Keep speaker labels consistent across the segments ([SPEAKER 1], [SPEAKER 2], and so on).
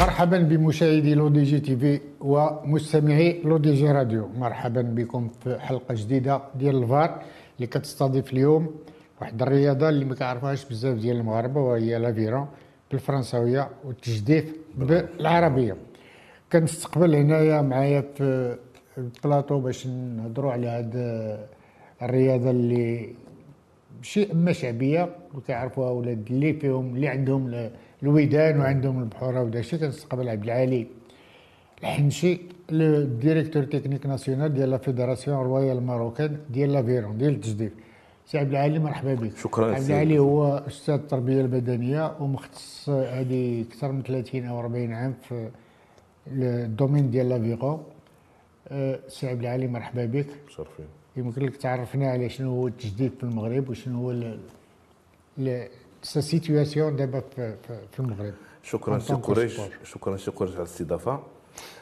[SPEAKER 1] مرحبا بمشاهدي LODJ TV ومستمعي LODJ Radio. مرحبا بكم في حلقة جديدة ديال LVAR اللي كتستضيف اليوم واحد الرياضة اللي ما كيعرفوهاش بزاف ديال المغاربة وهي l'aviron بالفرنساوية والتجديف بالعربية. كنستقبل هنايا معايا في البلاطو باش نهضروا على هاد الرياضة اللي شيء أما شعبية وكيعرفوها ولاد اللي فيهم اللي عندهم الودان وعندهم البحورة ودا الشيء كنستقبل عبد العالي الحنشي ال directeur technique national ديال la fédération royale marocaine ديال l'aviron ديال التجديف سي عبد العالي مرحبا بك.
[SPEAKER 2] شكرا
[SPEAKER 1] عبد العالي هو أستاذ التربية البدنية ومختص هذه أكثر من 30 أو 40 عام في ال domaine ديال l'aviron أه، سي عبد العالي مرحبا بك.
[SPEAKER 2] شرفين
[SPEAKER 1] يمكن لك تعرفنا على شنو هو التجديف في المغرب وشنو هو sa situation دابا في المغرب
[SPEAKER 2] شكرا سي قريش شكرا سي قريش على الاستضافه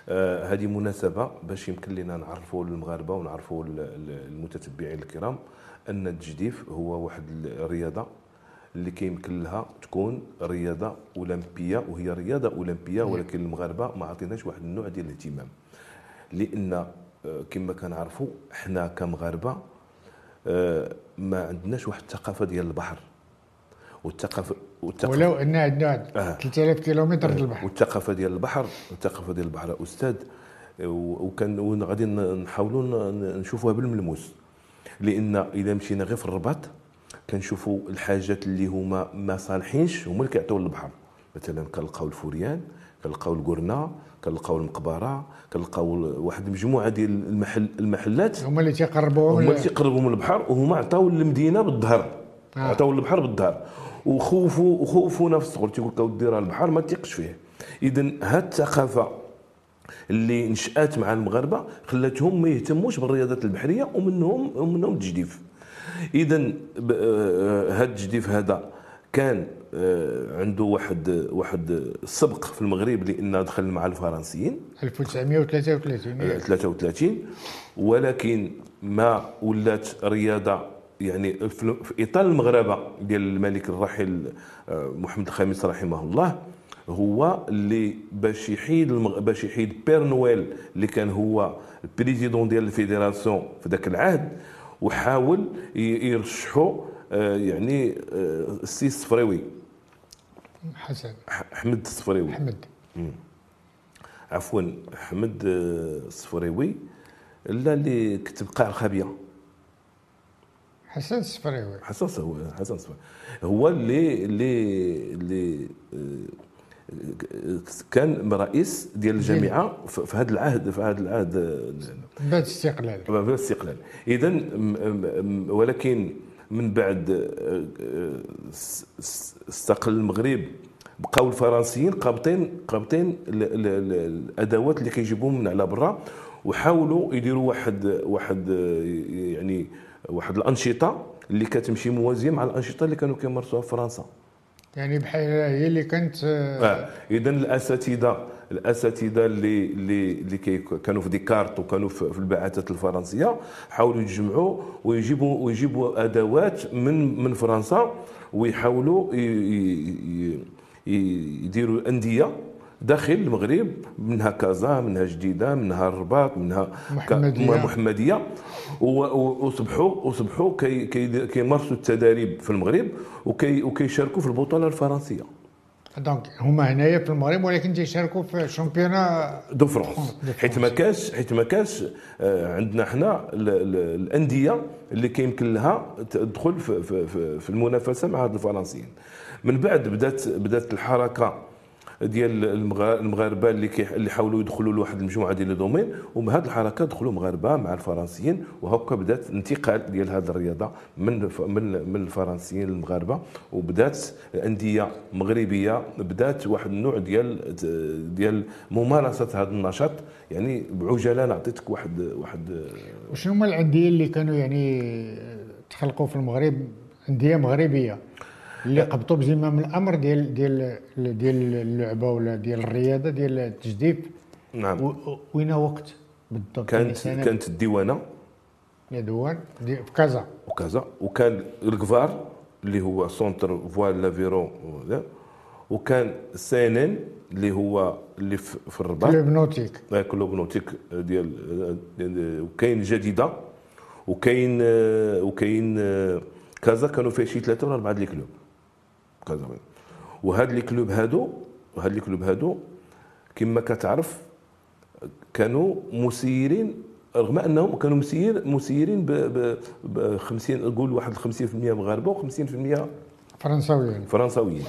[SPEAKER 2] آه هذه مناسبه باش يمكن لنا نعرفوا المغاربه ونعرفوا المتتبعين الكرام ان التجديف هو واحد الرياضه اللي كيمكن لها تكون رياضه اولمبيه وهي رياضه اولمبيه ولكن المغاربه ما عطيناش واحد النوع ديال الاهتمام لأن كما كنعرفوا حنا كمغاربه ما عندناش واحد الثقافه ديال البحر
[SPEAKER 1] والثقافه والثقافه ولو ان عندنا آه. 3000 كيلومتر ديال البحر
[SPEAKER 2] والثقافه ديال البحر الثقافه ديال البحر. أستاذ وكان غادي نحاولوا نشوفوها بالملموس. لأن إذا مشينا غير في الرباط كنشوفوا الحاجات اللي هما ما صالحينش هما اللي كيعطيو للبحر. مثلا كنلقاو الفوريان كنلقاو القرنه كنلقاو المقبرة كنلقاو واحد المجموعة ديال المحل المحلات.
[SPEAKER 1] هما اللي تيقربوهم
[SPEAKER 2] هما اللي تيقربوهم للبحر وهما عطاو للمدينة بالظهر آه. عطاو للبحر بالظهر وخوفوا في الصغر تيقول لك اودي راه البحر ما تيقش فيه. اذا هاد الثقافة اللي نشأت مع المغاربة خلاتهم ما يهتموش بالرياضات البحرية ومنهم ومنهم التجديف اذا آه، هذا التجديف هذا كان آه، عنده واحد واحد السبق في المغرب لأنه دخل مع الفرنسيين.
[SPEAKER 1] 1933
[SPEAKER 2] 33 ولكن ما ولات رياضة يعني في إطار المغاربه ديال الملك الراحل آه، محمد الخامس رحمه الله هو اللي باش يحيد المغ... باش يحيد بير نويل اللي كان هو ال président ديال ال fédération في ذاك العهد وحاول يرشحوا آه، يعني آه، السي الصفريوي
[SPEAKER 1] حسن.
[SPEAKER 2] أحمد الصفريوي
[SPEAKER 1] أحمد.
[SPEAKER 2] عفوا أحمد الصفريوي لا اللي كتب قاع الخابيه
[SPEAKER 1] حسن الصفريوي
[SPEAKER 2] حسن هو حسن الصفريوي هو اللي اللي اللي كان رئيس ديال الجامعة في هذا العهد في هذا العهد
[SPEAKER 1] بعد الاستقلال.
[SPEAKER 2] بعد الاستقلال. اذا ولكن من بعد استقل المغرب بقاو الفرنسيين قابطين قابطين الأدوات اللي كيجيبوهم من على برا وحاولوا يديروا واحد واحد يعني واحد الأنشطة اللي كتمشي موازية مع الأنشطة اللي كانوا كيمارسوها في فرنسا
[SPEAKER 1] يعني بحال هي اللي كانت
[SPEAKER 2] آه. اذا الأساتذة الأساتذة اللي اللي اللي كانوا في ديكارت وكانوا في البعثات الفرنسية حاولوا يجمعوا ويجيبوا ويجيبوا أدوات من من فرنسا ويحاولوا يديروا أندية داخل المغرب منها كازا منها جديدة منها الرباط منها
[SPEAKER 1] محمدية,
[SPEAKER 2] محمدية. وصبحوا وصبحوا كيمارسوا كي التدريب في المغرب وكي وكيشاركوا في البطولة الفرنسية.
[SPEAKER 1] donc هما هنايا في المغرب ولكن تيشاركوا في شامبيونا
[SPEAKER 2] دو فرونس حيت ما كاش حيت ما كاش آه، عندنا حنا الأندية اللي كيمكن لها تدخل في, في, في المنافسة مع هاد الفرنسيين. من بعد بدات بدات الحركة ديال المغاربة اللي اللي حاولوا يدخلوا لواحد المجموعة ديال ال domaine وبهذه الحركة دخلوا مغاربة مع الفرنسيين وهكا بدات انتقال ديال هذه الرياضة من من من الفرنسيين للمغاربة وبدات أندية مغربية بدات واحد النوع ديال ديال ممارسة هذا النشاط يعني بعجاله نعطيتك واحد واحد
[SPEAKER 1] وشنو هما الأندية اللي كانوا يعني تخلقوا في المغرب؟ أندية مغربية. اللي قبطوا بزمام الأمر ديال ديال ديال اللعبة ولا ديال الرياضة ديال التجديف
[SPEAKER 2] نعم.
[SPEAKER 1] وين وقت بالضبط؟
[SPEAKER 2] كانت كانت الديوانة.
[SPEAKER 1] الديوان في كازا.
[SPEAKER 2] وكازا. وكان الكفار اللي هو سونتر فوال لافيرون وكان سي ان ان اللي هو اللي في الرباط.
[SPEAKER 1] كلوب نوتيك.
[SPEAKER 2] آه، كلوب نوتيك ديال ديال- وكاين جديدة. وكاين آه، وكاين آه، كازا كانوا فيه شي ثلاثة ولا أربعة ديال الكلوب. كازا وهاد لي كلوب هادو هاد لي كلوب هادو كما كتعرف كانوا مسيرين رغم أنهم كانوا مسير مسيرين ب ب- ب 50 نقول واحد 50% مغاربه و50%
[SPEAKER 1] فرنساويين.
[SPEAKER 2] فرنساويين.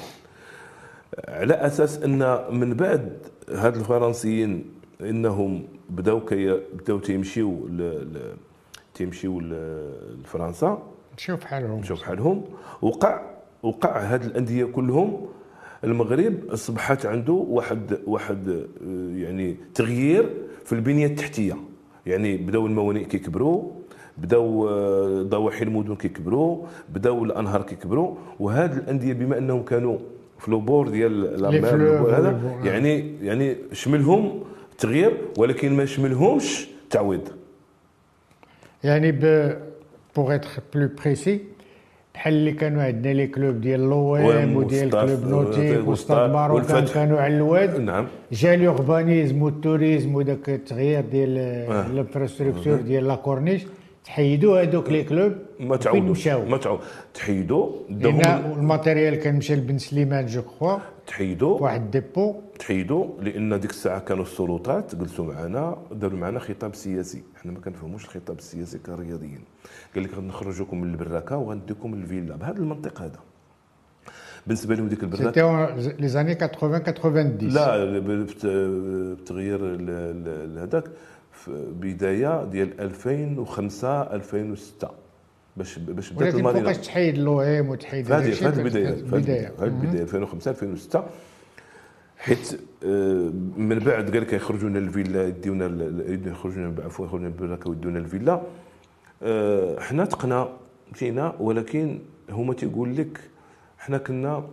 [SPEAKER 2] على أساس أن من بعد هاد الفرنسيين إنهم بداو كي بداو تيمشيو. تيمشيو لفرنسا.
[SPEAKER 1] نشوف حالهم.
[SPEAKER 2] نشوف حالهم. وقع وقع هاد الأندية كلهم. المغرب أصبحت عنده واحد واحد آه، يعني تغيير في البنية التحتية. يعني بداو الموانئ كيكبروا بداو آه، ضواحي المدن كيكبروا بداو الأنهار كيكبروا. وهاد الأندية بما أنهم كانوا في لوبور ديال لا
[SPEAKER 1] لي
[SPEAKER 2] مير،
[SPEAKER 1] فلوف
[SPEAKER 2] لوبور هذا
[SPEAKER 1] والبو-
[SPEAKER 2] يعني يعني شملهم تغيير ولكن ما شملهمش تعويض.
[SPEAKER 1] يعني ب بوغ اتر بلو بريسي بحال اللي كانوا عندنا لي كلوب ديال لوام
[SPEAKER 2] وام
[SPEAKER 1] وديال كلوب نوتيك وستاد ماروكان. كانوا على الواد
[SPEAKER 2] نعم.
[SPEAKER 1] جا لوربانيزم والتوريزم وداك التغيير ديال الانفراستركتور ديال لا كورنيش. تحيدوا هذوك لي كلوب
[SPEAKER 2] ما
[SPEAKER 1] مشاو.
[SPEAKER 2] ما تعود تحيدوا لأن
[SPEAKER 1] الماتيريال كان مشى لبن سليمان جو كخوا.
[SPEAKER 2] تحيدوا
[SPEAKER 1] واحد ديبو
[SPEAKER 2] تحيدوا لأن ديك الساعة كانوا السلطات جلسوا معنا داروا معنا خطاب سياسي. إحنا ما كنفهموش الخطاب السياسي كرياضيين. قال لك غنخرجوكم من البراكه وغنديكم للفيلا بهذا المنطق هذا. بالنسبة لهم ديك البراكه
[SPEAKER 1] سيتي لي زاني 80 90
[SPEAKER 2] لا بت- بتغيير هذاك. في بداية ديال 2005 2006 باش باش بدأت
[SPEAKER 1] ولكن
[SPEAKER 2] المارينا
[SPEAKER 1] فوقاش تحيد لوام وتحيد
[SPEAKER 2] هذه في هذه
[SPEAKER 1] البداية
[SPEAKER 2] في هذه
[SPEAKER 1] البداية.
[SPEAKER 2] في هذه البداية 2005 2006 حيت آه، من بعد قال لك يخرجونا الفيلا يديونا يخرجونا عفوا يخرجونا البراكه ويدونا الفيلا. آه، حنا تقنا مشينا ولكن هما تيقول لك حنا كنا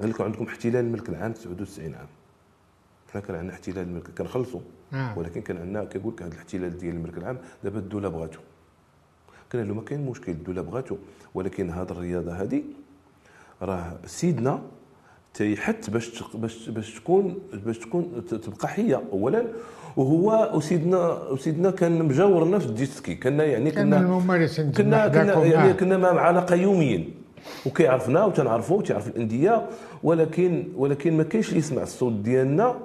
[SPEAKER 2] قال لك عندكم احتلال الملك العام 99 عام. حنا كان عندنا احتلال الملك كنخلصوا
[SPEAKER 1] آه.
[SPEAKER 2] ولكن كان عندنا كيقول لك هذا الاحتلال ديال الملك العام دابا الدولة بغاتو. قلنا له ما كاين مشكل الدولة بغاتو. ولكن هذه الرياضة هذه راه سيدنا تيحث باش باش باش تكون باش تكون تبقى حية اولا. وهو وسيدنا وسيدنا كان مجاورنا في الديسكي كنا يعني
[SPEAKER 1] كان
[SPEAKER 2] كنا كنا كنا يعني
[SPEAKER 1] معاه.
[SPEAKER 2] كنا مع علاقة يوميا. وكيعرفنا وتنعرفوا وتعرف الأندية. ولكن ولكن ما كاينش اللي يسمع الصوت ديالنا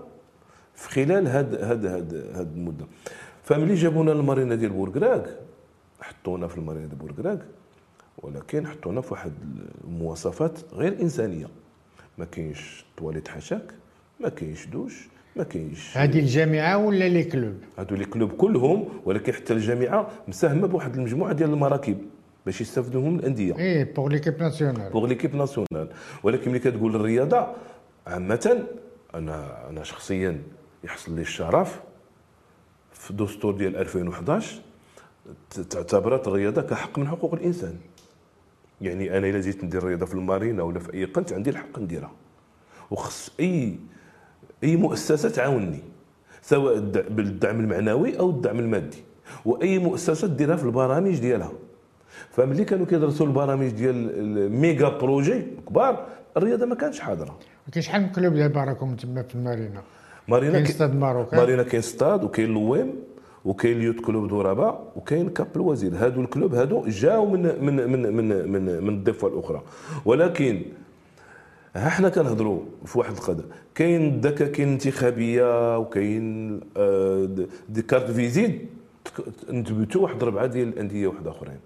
[SPEAKER 2] في خلال هاد هاد هاد هاد المدة. فملي جابونا المارينا ديال بورقراق حطونا في المارينا ديال بورقراق ولكن حطونا في واحد المواصفات غير إنسانية. ما كاينش تواليت حشاك ما كاينش دوش ما كاينش
[SPEAKER 1] هذه الجامعة ولا les clubs؟
[SPEAKER 2] هادو les clubs كلهم ولكن حتى الجامعة مساهمة بواحد المجموعة ديال المراكب باش يستافدوهم الأندية.
[SPEAKER 1] إيه pour l'équipe nationale
[SPEAKER 2] pour l'équipe nationale ولكن ملي كتقول الرياضة عامة أنا أنا شخصيا يحصل لي الشرف في دستور ديال 2011 ت- تعتبرت الرياضة كحق من حقوق الإنسان. يعني أنا إلا جيت ندير الرياضه في المارينا ولا في أي قنت عندي الحق نديرها. وخص أي أي مؤسسة تعاونني سواء الد- بالدعم المعنوي أو الدعم المادي. وأي مؤسسة ديرها في البرامج ديالها. فملي كانوا كيدرسوا البرامج ديال ال méga projets كبار الرياضة ما كانش حاضرة.
[SPEAKER 1] كاين شحال من club دابا راكم تما في المارينا؟
[SPEAKER 2] مارينا
[SPEAKER 1] كاين
[SPEAKER 2] كي-
[SPEAKER 1] Stade Marocain
[SPEAKER 2] مارينا كاين ستاد وكاين l'OM وكاين ال Yacht Club de Rabat وكاين كاب الوزير هادو ال club هادو جاو من من من من من, من الضفه الاخرى ولكن ها حنا كنهضروا في واحد القضاء كاين دكا كاين انتخابيه وكاين دي كارت فيزيت نثبتوا واحد ربعه ديال الانديه واحد اخرين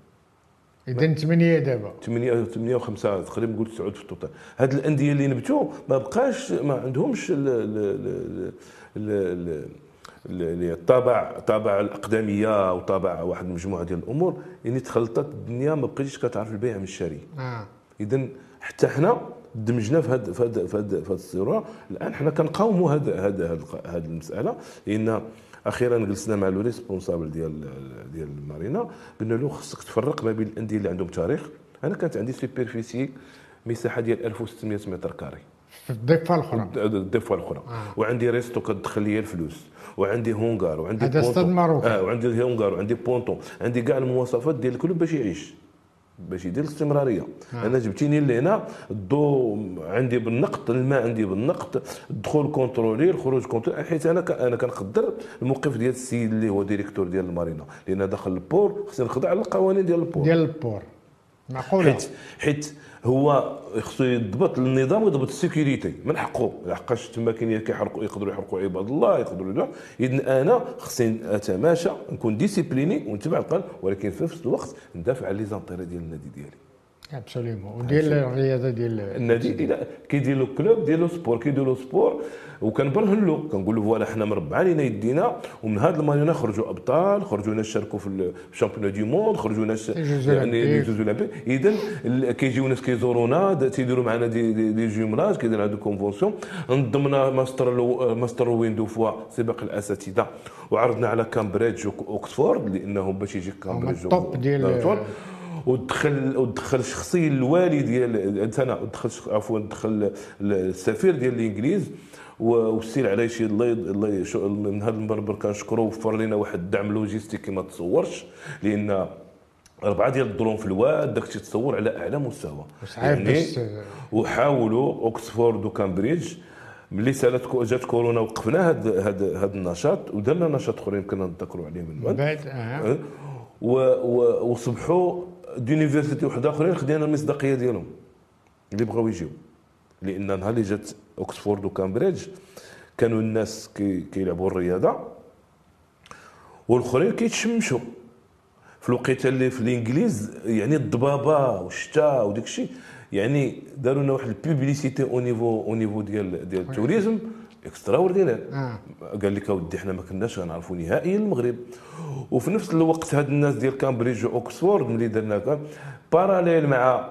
[SPEAKER 1] اذا ثمانية دابا.
[SPEAKER 2] 8 8 و5 تقريبا قلت 9 في التوتال. هاد الأندية اللي نبتوا ما بقاش ما عندهمش ال ال ال ال ال ال- الطابع طابع الأقدمية وطابع واحد المجموعة ديال الأمور. يعني تخلطت الدنيا ما بقيتش كتعرف البيع من الشاري.
[SPEAKER 1] آه.
[SPEAKER 2] اذا حتى حنا دمجنا في هاد في هاد في هاد الصورة. الآن حنا كنقاوموا هاد هاد هاد, هاد المسألة. لأن أخيرا جلسنا مع le responsable ديال ديال المارينا قلنا له خصك تفرق ما بين الأندية اللي عندهم تاريخ. أنا كانت عندي superficie مساحة ديال 1600 mètres carrés.
[SPEAKER 1] في الضفة الأخرى.
[SPEAKER 2] الضفة الأخرى.
[SPEAKER 1] آه.
[SPEAKER 2] وعندي resto كتدخل لي الفلوس. وعندي هونغار وعندي
[SPEAKER 1] هذا. أستاذ.
[SPEAKER 2] آه وعندي هونغار وعندي ponton عندي كاع المواصفات ديال ال club باش يعيش. باش يدير الاستمرارية. أنا جبتيني لهنا الضوء عندي بالنقط الماء عندي بالنقط الدخول contrôlé الخروج contrôlé حيت أنا ك- أنا كنقدر الموقف ديال السيد اللي هو directeur ديال المارينا. لأن داخل ال port خصني نخضع للقوانين ديال ال port.
[SPEAKER 1] ديال ال port. معقولة؟
[SPEAKER 2] حيت حيت هو خصو يضبط النظام ويضبط ال sécurité من حقه؟ لحقاش تما كاين كيحرقوا يقدروا يحرقوا عباد الله يقدروا يدعوا اذا أنا خصني أتماشى نكون discipliné ونتبع القانون ولكن في نفس الوقت ندافع على les intérêts ديال النادي ديالي.
[SPEAKER 1] absolument وديال الرياضه ديال
[SPEAKER 2] النادي ديال كيدير le club ديال le sport كيدير le sport وكنبرهن له كنقول له voilà حنا مربعين لينا يدينا ومن هذا المارينا خرجوا ابطال خرجوا ناس شاركوا في ال championnat du monde خرجوا ناس يعني. les Jeux Olympiques اذا كيجيو ناس كيزورونا تيديروا معنا des des, des jumelages كيديروا هذو conventions نظمنا masters le masters une deux fois سباق الاساتذه وعرضنا على كامبريدج واكسفورد لأنه باش يجي كامبريدج
[SPEAKER 1] ال top
[SPEAKER 2] ديال-. ودخل ودخل الشخصي الوالي ديال أنا دخل شخ- عفوا دخل السفير ديال الإنجليز و- والسي العرايشي الله من هذا المبربر كنشكرو وفر لنا واحد الدعم لوجيستيكي ما تصورش لأن أربعة ديال ال drones في الواد داك تصور على أعلى مستوى.
[SPEAKER 1] باش-
[SPEAKER 2] وحاولوا اوكسفورد وكامبريدج ملي سالت جات كورونا وقفنا هذا هذا هذا النشاط ودرنا نشاط أخرين يمكن نذكروا عليه من بعد.
[SPEAKER 1] بعد أه؟
[SPEAKER 2] و و وصبحوا des universités وحدة أخرين خدينا المصداقية ديالهم. اللي بغاو يجيو. لأن نهار اللي جات اوكسفورد وكامبريدج كانوا الناس كي كيلعبوا الرياضة والآخرين كيتشمشوا. في الوقيته اللي في الإنجليز يعني الضبابة والشتاء وديك الشيء يعني داروا لنا واحد ال publicité au niveau au niveau ديال ديال ال tourisme. extraordinaire
[SPEAKER 1] آه.
[SPEAKER 2] قال لك أودي إحنا ما كناش غنعرفوا نهائيا المغرب. وفي نفس الوقت هاد الناس ديال كامبريدج واكسفورد ملي درنا parallèle مع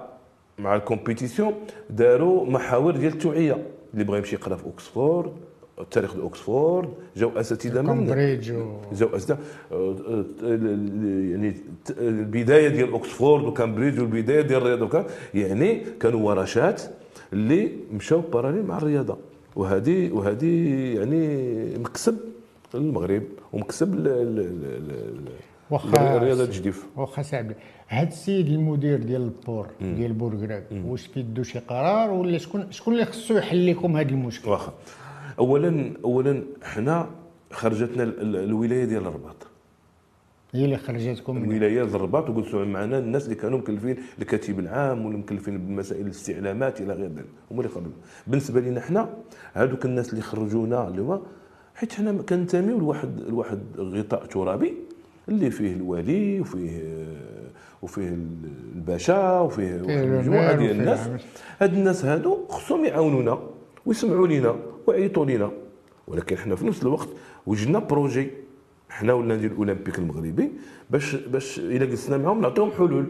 [SPEAKER 2] مع ال compétition داروا محاور ديال التوعية. اللي بغى يمشي يقرا في أوكسفورد التاريخ ديال أوكسفورد جاو أساتذة من
[SPEAKER 1] كامبريدج و...
[SPEAKER 2] جاو أساتذة. يعني البداية ديال أوكسفورد وكامبريدج والبدايه ديال الرياضة يعني كانوا ورشات اللي مشاو parallèle مع الرياضة. وهذه وهذه يعني مكسب المغرب ومكسب
[SPEAKER 1] واخا
[SPEAKER 2] الرياضه الجديف
[SPEAKER 1] واخا صعب. هاد السيد المدير ديال ال port ديال بوركراك واش في يدو شي قرار ولا شكون شكون اللي خصو يحل لكم هاد المشكل؟
[SPEAKER 2] واخا. اولا اولا حنا خرجتنا ال- ال- الولاية ديال الرباط.
[SPEAKER 1] هي اللي خرجتكم من
[SPEAKER 2] الولاية ديال الرباط وجلسوا معنا الناس اللي كانوا مكلفين الكاتب العام واللي مكلفين بمسائل الاستعلامات إلى غير ذلك. هما اللي خرجوا. بالنسبة لنا حنا هذوك الناس اللي خرجونا اللي هو حيت حنا كننتميو لواحد لواحد غطاء ترابي اللي فيه الولي وفيه وفيه الباشا وفيه مجموعه ديال الناس. هاد الناس هادو خصهم يعاونونا ويسمعوا لينا ويعيطوا لينا. ولكن حنا في نفس الوقت وجدنا projet حنا والنادي الاولمبيك المغربي باش باش إلا جلسنا معاهم نعطيهم حلول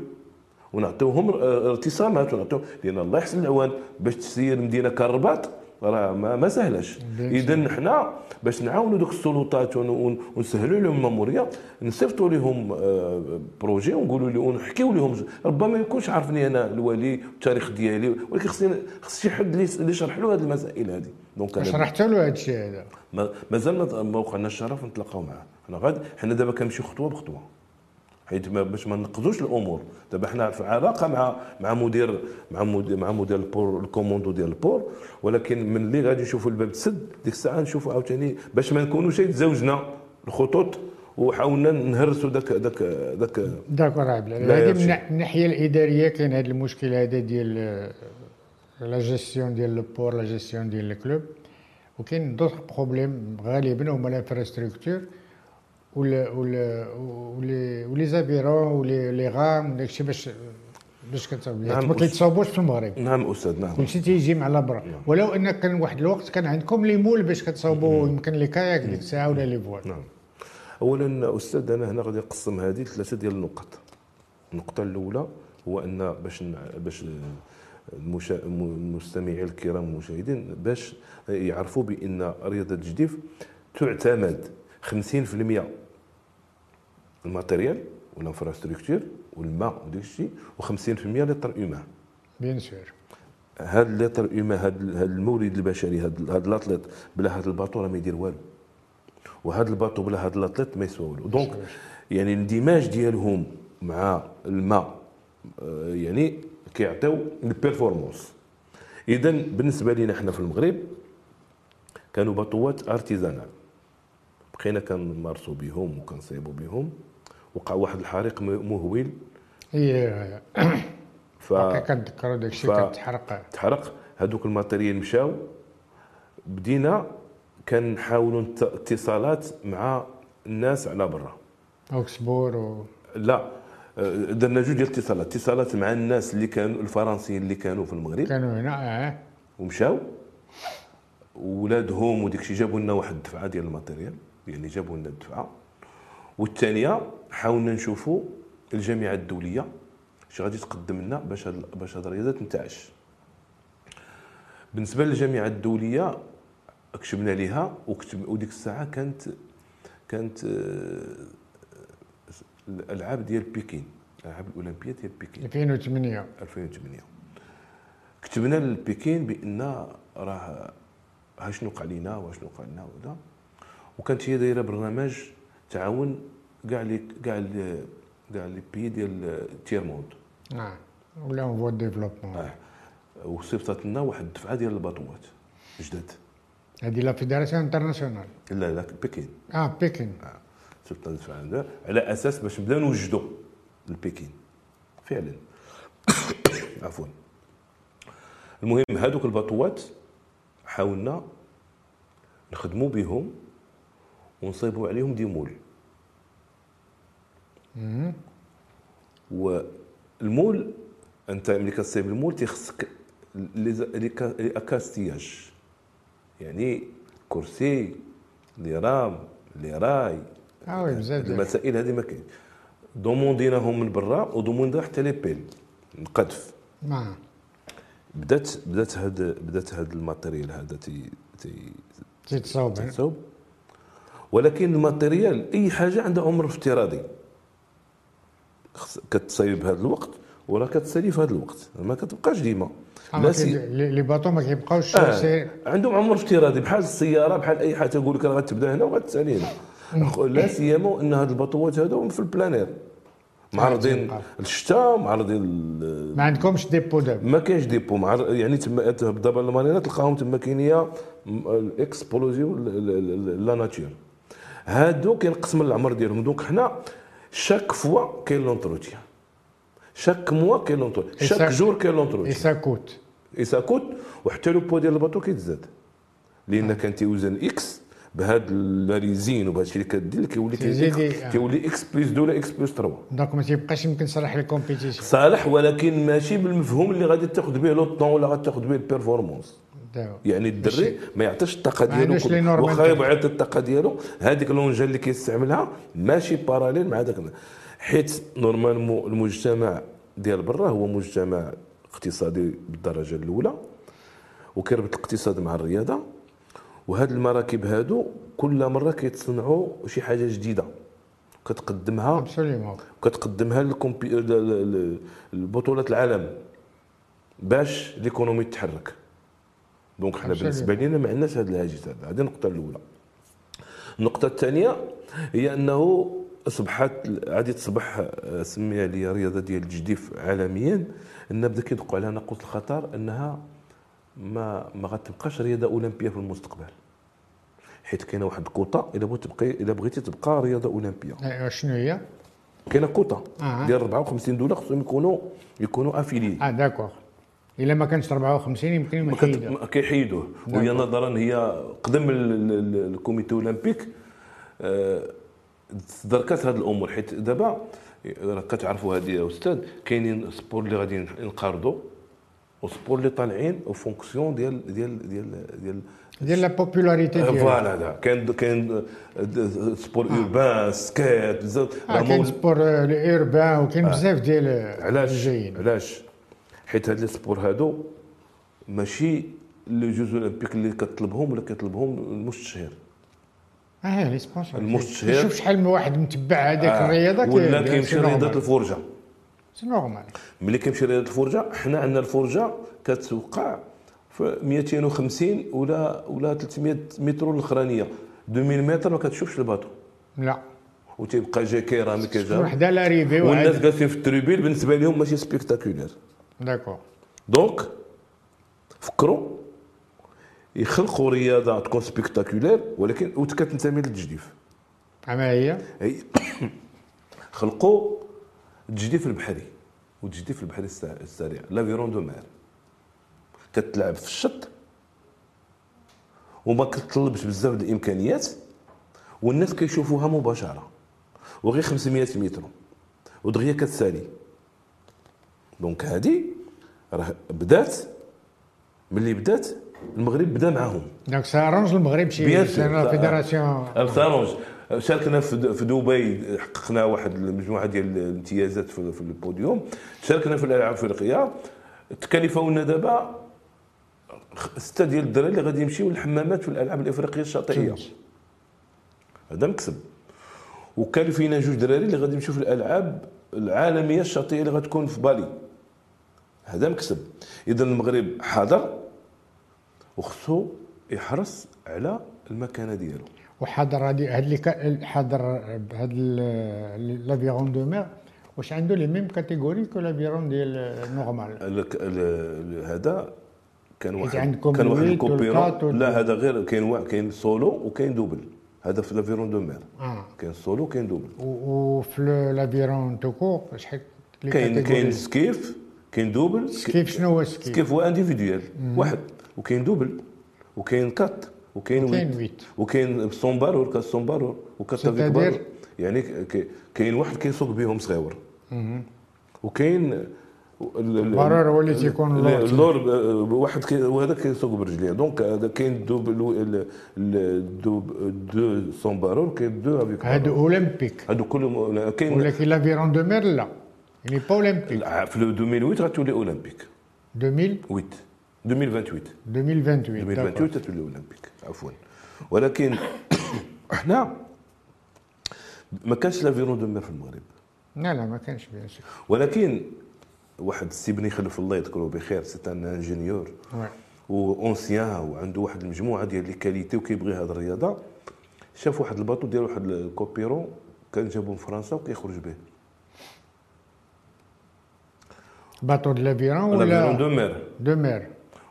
[SPEAKER 2] ونعطيوهم ارتسامات ونعطيوهم لأن الله يحسن العوان باش تسير مدينة كالرباط راه ما, ما سهلاش اذا حنا باش نعاونوا دوك السلطات ون- ون- ونسهلوا لهم الماموريه نصيفطوا لهم آه، projet ونقولوا لهم ونحكيوا لهم ربما ما يكونش عارفني أنا الولي التاريخ ديالي ولكن خصني خص شي حد اللي يشرح له هذه المسائل هذه donc
[SPEAKER 1] شرحت له هاد الشيء هذا؟
[SPEAKER 2] ما- مازال ما ما وقعنا الشرف نتلاقاو معاه. حنا غادي حنا دابا كنمشيو خطوة بخطوة. حيت باش ما نقضوش الأمور. دابا حنا في علاقة مع مع مدير مع مدير مع مدير ال port ال commandant ديال ال port. ولكن من اللي غادي نشوفوا الباب تسد ديك الساعة نشوفوا عاوتاني باش ما نكونوش تزوجنا الخطوط وحاولنا نهرسوا داك داك داك
[SPEAKER 1] عبد
[SPEAKER 2] لا
[SPEAKER 1] هذه. من من الناحيه الإدارية كاين هذا المشكل هذا ديال لا جيستيون ديال البور لا جيستيون ديال الكلوب وكاين دوطخ بروبليم غالبا هما الانفراستركتور ولا ولا ولي ولي زابيرون ولي لي غام وداكشي باش باش كتصاوب
[SPEAKER 2] نعم،
[SPEAKER 1] ما كيتصاوبوش في المغرب
[SPEAKER 2] نعم أستاذ نعم
[SPEAKER 1] كلشي تيجي مع لابرا ولو ان كان واحد الوقت كان عندكم لي مول باش كتصاوبوا يمكن لي كاياك ديك الساعة ولا لي فوال
[SPEAKER 2] نعم اولا أستاذ أنا هنا غادي نقسم هذه ثلاثة ديال النقط النقطه الاولى هو ان باش باش المشا... المستمعين الكرام المشاهدين باش يعرفوا بان رياضه الجديف تعتمد 50% ال matériel وال infrastructure والماء وداك الشيء و50% l'être humain
[SPEAKER 1] bien sûr
[SPEAKER 2] هذا l'être humain هذا المورد البشري هذا هذا ال athlète بلا هذا ال bateau راه ما يدير والو. وهذا ال bateau بلا هذا ال athlète ما يسوى والو. donc يعني الإندماج ديالهم مع الماء آه، يعني كيعطيو ال performance اذا بالنسبة لنا إحنا في المغرب كانوا باطوات artisanal بقينا كنمارسوا بهم وكنصيبوا بهم. وقع واحد الحريق مهول
[SPEAKER 1] هي
[SPEAKER 2] ف
[SPEAKER 1] باقي كنتذكروا داك الشيء
[SPEAKER 2] ف-
[SPEAKER 1] كتحرق.
[SPEAKER 2] تحرق. هذوك ال matériel مشاو. بدينا كنحاولوا اتصالات مع الناس على برا.
[SPEAKER 1] أوكسبور و
[SPEAKER 2] لا آه، درنا جوج ديال الاتصالات. اتصالات مع الناس اللي كانوا الفرنسيين اللي كانوا في المغرب.
[SPEAKER 1] كانوا هنا آه.
[SPEAKER 2] ومشاو. ولادهم وديك الشيء جابوا لنا واحد الدفعة ديال ال matériel يعني جابوا لنا الدفعة. والثانيه حاولنا نشوفوا الجامعة الدولية اش غادي تقدم لنا باش هاد باش هاد الرياضة تنتعش. بالنسبة للجامعة الدولية كتبنا ليها وكتب وديك الساعة كانت كانت آه، الألعاب ديال بكين الألعاب الأولمبية ديال بكين
[SPEAKER 1] 2008
[SPEAKER 2] 2008 كتبنا لبكين بأن راه ها شنو وقع لينا وشنو وقع لنا وهذا. وكانت هي دايرة برنامج تعاون كاع les كاع كاع les pays ديال tiers monde
[SPEAKER 1] آه ولا en voie de
[SPEAKER 2] développement. آه. وصيفطت لنا واحد الدفعة ديال الباطوات جداد.
[SPEAKER 1] هذه la fédération internationale.
[SPEAKER 2] لا لا بكين.
[SPEAKER 1] آه بكين.
[SPEAKER 2] صيفطت لنا الدفعه عندها على أساس باش نبداو نوجدوا لبكين فعلا. عفوا. المهم هذوك الباطوات حاولنا نخدموا بهم ونصيبوا عليهم des moules وال moule أنت ملي كتصيب ال moule تيخصك les accastillages. يعني كرسي لي رام لي راي.
[SPEAKER 1] ديال
[SPEAKER 2] المسائل هذه ما كاين. دومونديناهم من برا ودوموندنا حتى les pelles نقدف.
[SPEAKER 1] ما
[SPEAKER 2] بدات بدات هاد بدات هاد ال matériel هذا تي تي
[SPEAKER 1] تيتصاوب.
[SPEAKER 2] تتصاوب ولكن ال matériel أي حاجة عندها عمر افتراضي. كتصايب هذا الوقت ولا كتسالي في هذا الوقت. ما كتبقاش ديما. سي-
[SPEAKER 1] les bateaux ما كيبقاوش
[SPEAKER 2] آه.
[SPEAKER 1] sûr
[SPEAKER 2] عندهم عمر افتراضي. بحال السيارة بحال أي حاجة تقول لك راه غتبدأ هنا وغتسالي هنا. لا سيما إن هاد الباطوات هادو في ال plein
[SPEAKER 1] air. معرضين.
[SPEAKER 2] الشتاء معرضين
[SPEAKER 1] ما عندكمش dépôt دابا.
[SPEAKER 2] ما كاينش dépôt. معر... يعني تما دابا المارينات تلقاهم تما كاينيه ال exposition la nature هادو كينقسم العمر ديالهم. donc حنا chaque fois كاين l'entretien chaque mois كاين l'entretien
[SPEAKER 1] chaque
[SPEAKER 2] jour كاين
[SPEAKER 1] et
[SPEAKER 2] l'entretien
[SPEAKER 1] ça
[SPEAKER 2] coûte et coûte وحتى le poids ديال ال bateau كيتزاد. لأن كان تيوزن x بهاد la résine وبهذا الشيء اللي كدير كيولي
[SPEAKER 1] آه.
[SPEAKER 2] كيولي x plus 2 ولا x plus 3
[SPEAKER 1] donc ما تيبقاش يمكن صالح لل compétition
[SPEAKER 2] صالح ولكن ماشي بالمفهوم اللي غادي تاخذ به le temps ولا غادي تاخذ به ال
[SPEAKER 1] performance.
[SPEAKER 2] يعني الدري ما يعطيش
[SPEAKER 1] الطاقة
[SPEAKER 2] ديالو واخا يعطي الطاقة ديالو. هذيك l'engin اللي كيستعملها ماشي parallèle مع ذاك حيت normalement المجتمع ديال برا هو مجتمع اقتصادي بالدرجة الأولى وكيربط الاقتصاد مع الرياضة. وهاد المراكب هادو كل مرة كيتصنعوا شي حاجة جديدة. كتقدمها كتقدمها لل compé... ل- ل- ل- لبطولات العالم باش ليكونومي تتحرك. دونك حنا. بالنسبة لنا ما عندناش هذا الهاجس هذا. هذه النقطه الأولى. النقطة الثانية هي أنه أصبحت غادي تصبح آه، سميها لي رياضة ديال التجديف عالميا. إن بدا كيدقوا عليها ناقوس الخطر أنها ما ما غتبقاش رياضة أولمبية في المستقبل. حيت كاينة واحد الكوطة إلا بغيتي تبقى إلا بغيتي تبقى رياضة أولمبية.
[SPEAKER 1] أيوا شنو هي؟
[SPEAKER 2] كاينة كوطة
[SPEAKER 1] آه.
[SPEAKER 2] ديال 54 دوله خصهم يكونوا يكونوا affiliés
[SPEAKER 1] آه d'accord إلا ما كانش 54 يمكن
[SPEAKER 2] ما ما كيحيدوه. وهي نظرا هي قدم ال- ال- ال- ال comité olympique. آه، تدركات هذه الأمور حيت دابا راه كتعرفوا هذه يا أستاذ كاينين sports اللي غادي ينقارضوا و sports اللي طالعين en fonction ديال ديال ديال ديال
[SPEAKER 1] ديال la popularité ديالها.
[SPEAKER 2] voilà هذا. كاين كاين آه، sport urbain skate بزاف.
[SPEAKER 1] كاين
[SPEAKER 2] sport
[SPEAKER 1] ال urbain وكاين بزاف ديال
[SPEAKER 2] علاش؟ علاش؟ حيت هاد les sports هادو ماشي les Jeux Olympiques اللي كطلبهم ولا كيطلبهم المستشهر.
[SPEAKER 1] آه les sponsors
[SPEAKER 2] المستشهر.
[SPEAKER 1] شوف شحال من واحد متبع هذاك
[SPEAKER 2] آه،
[SPEAKER 1] الرياضة
[SPEAKER 2] ولا كيمشي رياضه الفرجة.
[SPEAKER 1] c'est normal.
[SPEAKER 2] ملي كيمشي رياضه الفرجة حنا عندنا الفرجة كتوقع في 250 ولا ولا 300 متر الأخرانية. 2000 متر ما كتشوفش ال bateau.
[SPEAKER 1] لا.
[SPEAKER 2] وتيبقى جا كيراميك جا
[SPEAKER 1] وحده l'arrivée
[SPEAKER 2] والناس
[SPEAKER 1] وعاد
[SPEAKER 2] جالسين في ال tribune بالنسبة لهم ماشي spectaculaire.
[SPEAKER 1] d'accord
[SPEAKER 2] donc فكروا. يخلقوا رياضه تكون spectaculaire ولكن وكتنتمي للتجديف؟
[SPEAKER 1] اما هي
[SPEAKER 2] هي خلقوا التجديف البحري والتجديف البحري السريع l'aviron de mer كتلعب في الشط وما كتطلبش بزاف د الإمكانيات والناس كيشوفوها مباشرة. وغير 500 متر. ودغيا كتسالي. donc هذه راه بدات ملي بدات المغرب بدا معاهم.
[SPEAKER 1] donc ça arrange المغرب شي fédération.
[SPEAKER 2] الثانوج شاركنا في دبي حققنا واحد المجموعه ديال الامتيازات في, البوديوم. شاركنا في الألعاب الافريقيه تكلفونا دابا خ- سته ديال الدراري اللي غادي يمشيو للحمامات في الألعاب الإفريقية الشاطئيه. هذا مكسب. وكان فينا جوج دراري اللي غادي يمشيو في الألعاب العالمية الشاطئيه اللي غتكون في بالي. هذا مكسب. إذا المغرب حاضر وخصو يحرص على المكانة ديالو.
[SPEAKER 1] وحضر هادي هاد اللي هاد ال- l'aviron de mer واش عنده les mêmes catégories que l'aviron ديال normal
[SPEAKER 2] ال- ال- ال- هذا كان واحد كان واحد
[SPEAKER 1] وال-
[SPEAKER 2] لا هذا غير كاين واحد كاين سولو وكاين double. هذا في l'aviron de
[SPEAKER 1] mer
[SPEAKER 2] كاين سولو وكاين
[SPEAKER 1] double. وفي l'aviron tout court شحال
[SPEAKER 2] كاين كاين؟ skiff كاين double
[SPEAKER 1] skiff شنو هو skiff؟
[SPEAKER 2] skiff؟ هو individuel واحد. وكاين double وكاين quatre وكاين
[SPEAKER 1] وكاين huit.
[SPEAKER 2] وكاين سومبارور كاس سومبارور وكات
[SPEAKER 1] C'est-à-dire؟
[SPEAKER 2] barreur يعني كاين واحد كيسوق بهم صغيور. وكاين ال- ال-
[SPEAKER 1] barreur هو اللي تيكون اللور.
[SPEAKER 2] اللور ب- واحد كي وهذا كيسوق برجليه. donc هذا كاين ال- deux deux sans barreur كاين deux avec
[SPEAKER 1] هادو olympiques
[SPEAKER 2] هادو كلهم كاين
[SPEAKER 1] ولكن l'aviron de mer لا يعني با أولمبيك.
[SPEAKER 2] في 2008 غتولي olympique.
[SPEAKER 1] 2000
[SPEAKER 2] 8 2028
[SPEAKER 1] 2028 d'accord.
[SPEAKER 2] 2028 تتولي olympique عفوا. ولكن إحنا ما كانش l'aviron de mer في المغرب.
[SPEAKER 1] لا لا ما كانش bien sûr.
[SPEAKER 2] ولكن واحد السي بني خلف الله يذكره بخير c'est un ingénieur.
[SPEAKER 1] oui.
[SPEAKER 2] ancien وعنده واحد المجموعة ديال les qualités وكيبغي هذه الرياضة. شاف واحد ال bateau ديال واحد ال coopérant كان جابو من فرنسا وكيخرج به.
[SPEAKER 1] bateau de l'aviron
[SPEAKER 2] l'aviron de
[SPEAKER 1] ولا
[SPEAKER 2] mer
[SPEAKER 1] de mer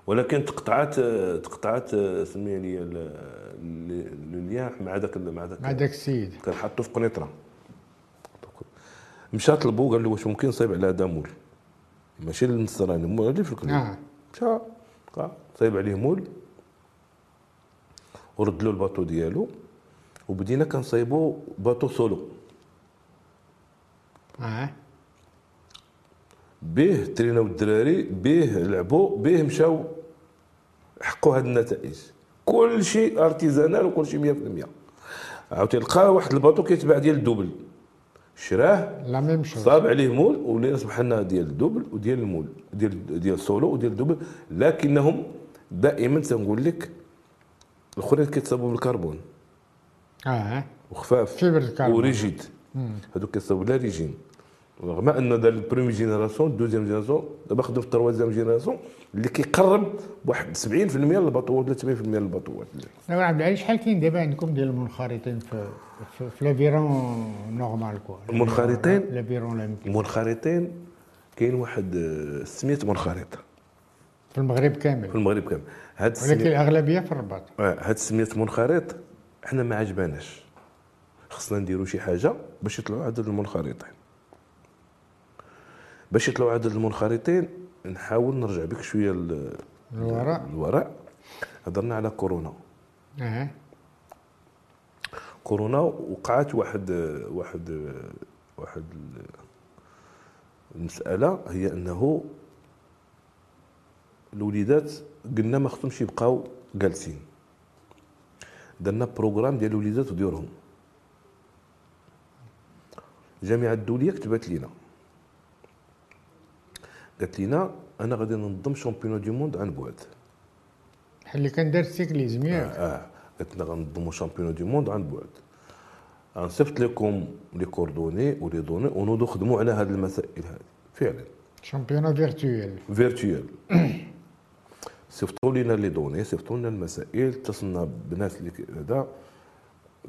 [SPEAKER 2] ولكن تقطعات تقطعات سمي لي ال- ال- le lien مع ذاك مع ذاك
[SPEAKER 1] مع داك السيد.
[SPEAKER 2] كان حاطه في قنيطرة. مشى طلبو قال له واش ممكن نصايب على هذا moule ماشي للنصراني moule اللي في الكليه
[SPEAKER 1] آه
[SPEAKER 2] مشى لقى صايب عليه moule. ورد له ال bateau ديالو. وبدينا كنصايبو bateau solo.
[SPEAKER 1] آه.
[SPEAKER 2] به تريناو الدراري به لعبوا به مشاو حققوا هذه النتائج. كل شيء artisanal وكل شيء 100% عاوتاني لقى واحد ال bateau كيتباع ديال ال double. شراه
[SPEAKER 1] la même chose
[SPEAKER 2] صاب عليه moule ولينا اصبح لنا ديال ال double وديال ال moule ديال ديال سولو وديال ال double. لكنهم دائما تنقول لك الاخرين كيتصابوا بالكربون.
[SPEAKER 1] آه.
[SPEAKER 2] وخفاف.
[SPEAKER 1] fibre الكربون.
[SPEAKER 2] و rigide. هذوك كيصاوبوا لا ريجيم رغم أن دار ال première génération ال deuxième génération دابا خدم في ال troisième génération اللي كيقرب بواحد 70% للباطوات ولا 80% للباطوات.
[SPEAKER 1] لا عبد العزيز شحال كاين دابا عندكم ديال المنخرطين في في, في l'aviron normal quoi
[SPEAKER 2] المنخرطين؟
[SPEAKER 1] l'aviron
[SPEAKER 2] المنخرطين كاين واحد آه، 600 منخرط.
[SPEAKER 1] في المغرب كامل.
[SPEAKER 2] في المغرب كامل. هاد
[SPEAKER 1] ولكن
[SPEAKER 2] 600
[SPEAKER 1] الأغلبية في الرباط.
[SPEAKER 2] آه، هاد 600 منخرط حنا ما عجباناش. خصنا نديروا شي حاجة باش يطلعوا عدد المنخرطين. باش يطلعوا عدد المنخرطين نحاول نرجع بك شوية ل-
[SPEAKER 1] الوراء.
[SPEAKER 2] هضرنا على كورونا.
[SPEAKER 1] آه
[SPEAKER 2] كورونا وقعت واحد واحد واحد المسألة هي أنه الوليدات قلنا ما خصهمش يبقاو جالسين. درنا programme ديال الوليدات وديورهم. الجامعة الدولية كتبت لينا. قالت لينا أنا غادي ننظم championnat du monde عن بعد.
[SPEAKER 1] بحال اللي كان دار ال cyclisme ياك.
[SPEAKER 2] آه قلت لنا غنظموا championnat du monde عن بعد. غنصيفط لكم les coordonnées و les données ونوضوا خدموا على هذه المسائل هذه فعلا.
[SPEAKER 1] شامبيونا فيرتويال
[SPEAKER 2] فيرتويال صيفطوا لنا les données صيفطوا لنا المسائل اتصلنا بناس اللي هذا.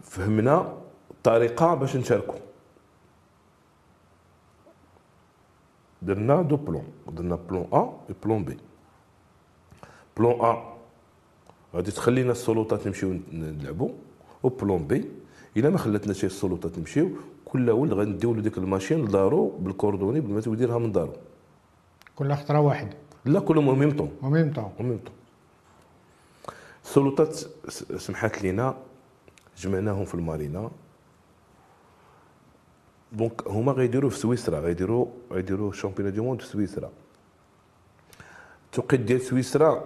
[SPEAKER 2] فهمنا طريقه باش نشاركوا درنا deux plans. درنا plan A و plan B plan A غادي تخلينا السلطات نمشيو نلعبوا و plan B إلا ما خلاتناش السلطات نمشيو كل ولد غادي نديو له ديك ال machine لدارو بال coordonnées بالمات ويديرها من دارو.
[SPEAKER 1] كل خطره واحدة
[SPEAKER 2] لا كلهم
[SPEAKER 1] même temps. même
[SPEAKER 2] temps. même temps. السلطات سمحت لنا جمعناهم في المارينا. donc هما غيديروا في سويسرا غيديروا غيديروا ال championnat du monde في سويسرا. التوقيت ديال سويسرا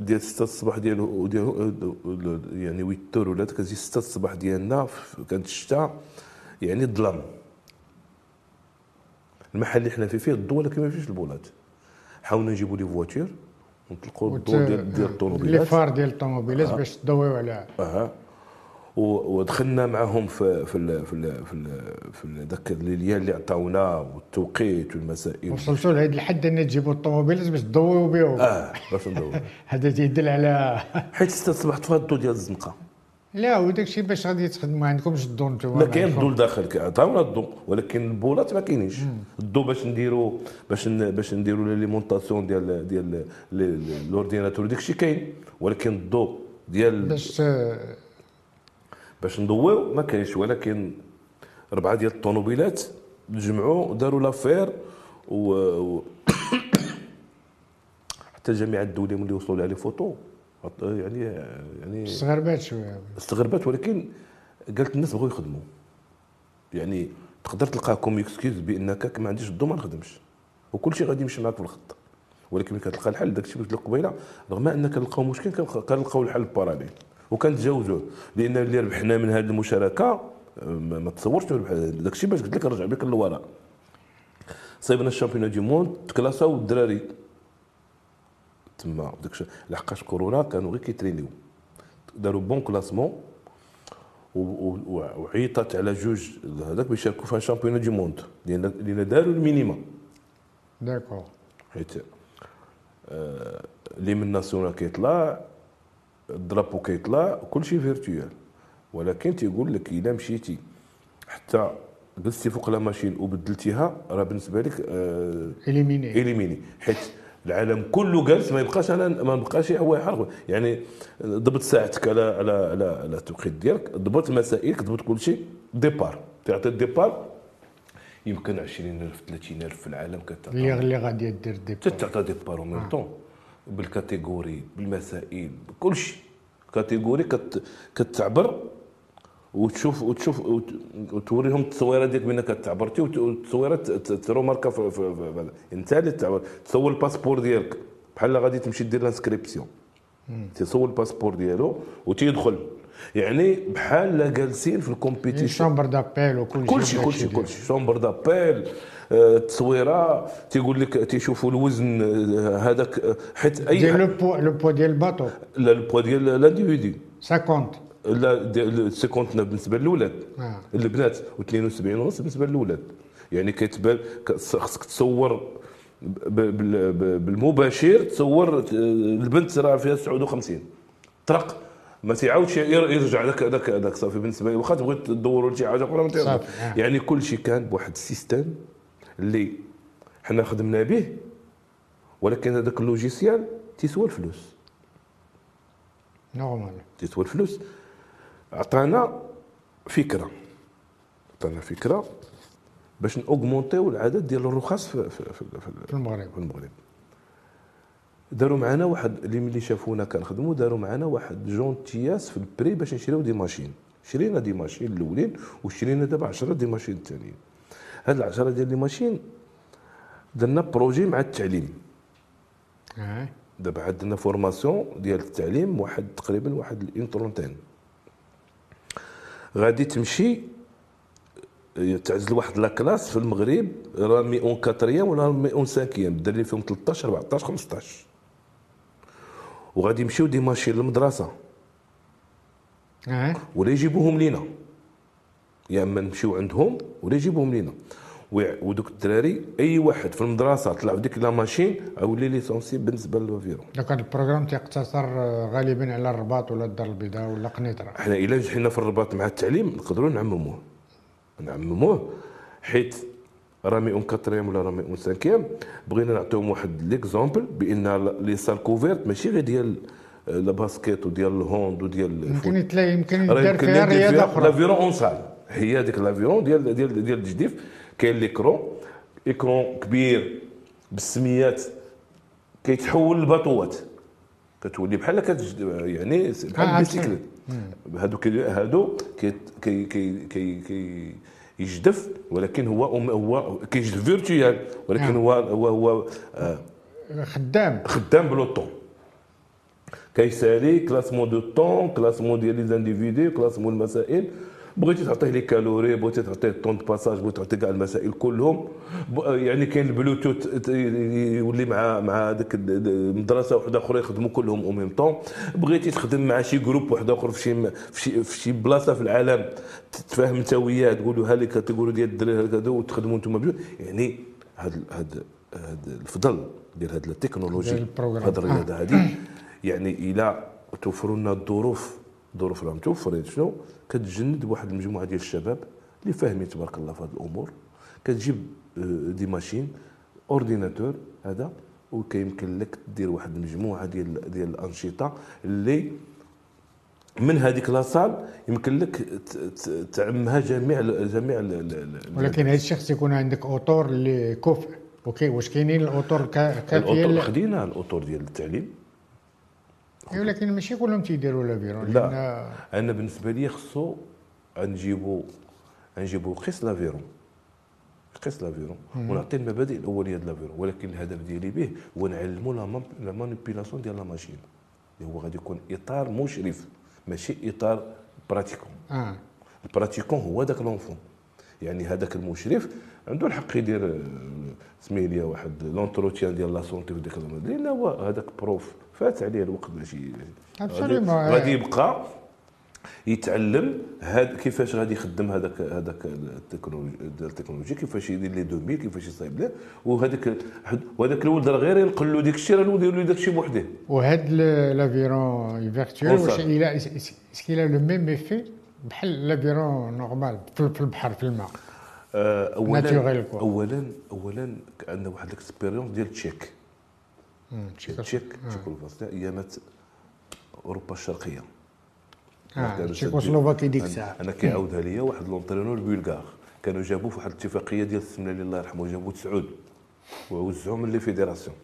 [SPEAKER 2] ديال 6 الصباح ديال ديال يعني 8 تور ولا كتجي 6 الصباح ديالنا كانت الشتاء يعني الظلام المحل اللي حنا فيه فيه الضوء ولكن ما فيهش البولات. حاولنا نجيبوا les voitures ونطلقوا الضوء ديال ديال الطوموبيلات.
[SPEAKER 1] les phares ديال الطوموبيلات آه. باش تضويو على
[SPEAKER 2] ودخلنا معهم في في ال في ال في ال في ذاك اللي عطاونا والتوقيت والمسائل.
[SPEAKER 1] وصلتوا لهذا الحد أن تجيبوا الطوموبيلات باش تضويو بهم
[SPEAKER 2] آه باش ندويو
[SPEAKER 1] هذا تيدل على
[SPEAKER 2] حيت 6 الصباح طفى الضو ديال الزنقة.
[SPEAKER 1] لا وداك الشيء باش غادي تخدموا ما عندكمش الضو نتوما
[SPEAKER 2] ما كاين الضو لداخل عطاونا الضو ولكن البولات ما كاينينش. الضو باش نديروا باش باش نديروا l'alimentation ديال ديال ال ordinateur داك الشيء كاين ولكن الضو ديال
[SPEAKER 1] باش
[SPEAKER 2] باش نضويو ما كاينش ولكن ربعة ديال الطوموبيلات تجمعوا داروا l'affaire و, و... حتى الجامعة الدوليه ملي وصلوا لها les photos. يعني يعني
[SPEAKER 1] استغربات شوية.
[SPEAKER 2] استغربات ولكن قالت الناس بغاو يخدموا يعني تقدر تلقى comme excuse بأنك ما عنديش الضو ما نخدمش. وكل شيء غادي يمشي معاك في الخط. ولكن ملي كتلقى الحل داك الشيء اللي قلت لك قبيلة رغم ان كنلقاو مشكل كنلقاو الحل parallèle وكنتجاوزوه لأن اللي ربحنا من هذه المشاركة ما تصورش داك الشيء باش قلت لك نرجع بك للوراء. صيبنا ال championnat du monde تكلاساو الدراري. تما داك لحقاش كورونا كانوا غير كيترينيو. داروا bon classement وعيطت على جوج هذاك باش يشاركوا في ال championnat du monde. لأن لأن داروا ال
[SPEAKER 1] minima. d'accord.
[SPEAKER 2] حيت اللي من national كيطلع ال drapeau كيطلع كل شيء virtuel ولكن تيقول لك إلا مشيتي حتى جلستي فوق la machine وبدلتيها راه بالنسبة لك آه
[SPEAKER 1] éliminé
[SPEAKER 2] éliminé. حيت العالم كله جالس ما يبقاش أنا ما بقاش هو يحرق يعني ضبط ساعتك على على على على التوقيت ديالك ضبط مسائلك ضبط كل شيء départ تعطي ال départ يمكن 20000 30000 في العالم كتعطي
[SPEAKER 1] اللي غادي دير départ
[SPEAKER 2] تعطي départ au même temps بال catégorie بالمسائل بكل شيء. catégorie كت كتعبر وتشوف وتشوف وتوريهم التصويرة ديالك بانك تعبرتي والتصويرات ترو ماركه في, في, في انت اللي تعبر. تصور ال passeport ديالك. بحال غادي تمشي دير l'inscription تصور ال passeport ديالو وتيدخل. يعني بحال جالسين في ال
[SPEAKER 1] compétition chambre d'appel وكل
[SPEAKER 2] كل شيء كل شيء كل شيء chambre d'appel التصويره تيقول لك تيشوفوا الوزن هذاك حيت
[SPEAKER 1] أي ديال le poids le poids ديال ال bateau.
[SPEAKER 2] لا le poids ديال l'individu
[SPEAKER 1] 50
[SPEAKER 2] لا 50 بالنسبة للاولاد
[SPEAKER 1] آه.
[SPEAKER 2] البنات و72 ونص بالنسبة للاولاد يعني كتبان خصك تصور بالمباشر تصور البنت راه فيها 59 طرق ما تيعاودش يرجع ذاك ذاك ذاك صافي بالنسبة لي واخا تبغي تدوروا لشي حاجة أخرى ما يعني كل شيء كان بواحد ال système اللي حنا خدمنا به ولكن هذاك ال logiciel تيسوى الفلوس.
[SPEAKER 1] normal.
[SPEAKER 2] تيسوى الفلوس. عطانا فكرة. عطانا فكرة باش ن augmenter و العدد ديال الرخص في, في, في,
[SPEAKER 1] في المغرب.
[SPEAKER 2] في المغرب. داروا معنا واحد اللي ملي شافونا كنخدموا داروا معنا واحد gentillesse في ال prix باش نشريو des machines. شرينا des machines الأولين وشرينا دابا 10 des machines الثانيين هاد العشرة ديال les machines درنا projet مع التعليم.
[SPEAKER 1] آه
[SPEAKER 2] دابا عندنا formation ديال التعليم واحد تقريبا واحد une trentaine غادي تمشي تعزل واحد la classe في المغرب راه même en quatrième ولا même en cinquième الدراري فيهم 13 14 15 وغادي يمشيو des machines للمدرسة.
[SPEAKER 1] آه
[SPEAKER 2] ولا يجيبوهم لينا. يا أما نمشيو عندهم ولا يجيبوهم لينا. ودوك الدراري أي واحد في المدرسة طلع بديك la machine ولي licencié بالنسبة ل
[SPEAKER 1] l'aviron donc هذا ال programme تيقتصر آه، غالبا على الرباط ولا الدار البيضاء ولا قنيطرة.
[SPEAKER 2] إحنا إلا نجحنا في الرباط مع التعليم نقدروا نعمموه. نعمموه. حيت راه même en quatrième ولا راه même en cinquième. بغينا نعطيهم واحد l'exemple بأن les salles couvertes ماشي غير ديال ال basket وديال ال hand وديال
[SPEAKER 1] يمكن يتلاقي يمكن يدار
[SPEAKER 2] يمكن
[SPEAKER 1] فيها
[SPEAKER 2] رياضة
[SPEAKER 1] أخرى.
[SPEAKER 2] l'aviron en salle. هي هذيك l'aviron ديال ديال ديال الجديف. كاين l'écran écran كبير بالسميات كيتحول لباطوات. كتولي بحال كتج... يعني بحال
[SPEAKER 1] آه،
[SPEAKER 2] البيسيكليت. هادو هادو كي كي كي كي, كي يجدف ولكن هو هو كيجدف virtuel ولكن
[SPEAKER 1] نعم.
[SPEAKER 2] هو هو هو آه
[SPEAKER 1] خدام.
[SPEAKER 2] خدام ب le temps كيسالي classement de temps classement ديال les individus classement المسائل بغيتي تعطيه les calories بغيتي تعطيه temps de passage بغيتي تعطيه كاع المسائل كلهم. يعني كاين البلوتوث يولي مع مع ديك الد- المدرسة وحدة أخرى يخدموا كلهم au même temps بغيتي تخدم مع شي groupe واحد أخر في شي في شي بلاصة في العالم تتفاهم انت وياه تقولوا ها لك تقولوا ديال الدراري هكذا وتخدموا أنتم يعني هاد هاد هاد الفضل ديال هاد التكنولوجي. هاد الرياضه هذه يعني إلى توفروا لنا الظروف الظروف راهم توفرت شنو؟ كتجند بواحد المجموعة ديال الشباب اللي فاهمين تبارك الله في هذه الأمور. كتجيب آه، des machines ordinateur هذا وكيمكن لك دير واحد المجموعة ديال ديال الأنشطة اللي من هذيك la salle يمكن لك تعمها جميع جميع
[SPEAKER 1] ولكن هذا الشخص يكون عندك أطر اللي كفء OK واش كاينين الأطر كا-
[SPEAKER 2] كافية
[SPEAKER 1] الأطر
[SPEAKER 2] خدينا الأطر ديال التعليم.
[SPEAKER 1] ولكن ماشي كلهم تيديروا l'aviron
[SPEAKER 2] لا. أنا بالنسبة لي خصو نجيبو نجيبو قيس l'aviron قيس l'aviron ونعطي المبادئ الأولية ديال l'aviron ولكن الهدف ديالي به هو نعلمو la manipulation ديال la machine اللي هو غادي يكون إطار مشرف ماشي إطار pratiquant
[SPEAKER 1] آه.
[SPEAKER 2] ال pratiquant هو ذاك l'enfant. يعني هذاك المشرف عنده الحق يدير آه، سمية لي واحد l'entretien ديال la santé في ديك الأمور. لأن هو هذاك prof فات عليه الوقت باش ي- غادي يبقى يتعلم هاد كيفاش غادي يخدم هذاك هذاك ال technologie ال technologie كيفاش يدير les 2000 كيفاش يصايب له وهذاك وهذاك الولد راه غير ينقل له ديك الشيء راه الولد يدير له داك الشيء بوحده
[SPEAKER 1] وهاد l'aviron
[SPEAKER 2] virtuel.
[SPEAKER 1] واش qu'il a le même effet بحال l'aviron normal في البحر في الماء
[SPEAKER 2] آه، اولا. اولا اولا عندنا واحد ال expérience ديال تشيك تشيك تشيكوسلوفاكيا ايامات أوروبا الشرقية.
[SPEAKER 1] آه
[SPEAKER 2] كانوا
[SPEAKER 1] تشيكوسلوفاكي ديك الساعة.
[SPEAKER 2] أنا كيعاودها ليا واحد l'entraîneur bulgare كانوا جابوه في واحد الاتفاقية ديال السمنة الله يرحمه جابوه تسعود. ووزعوا من les fédérations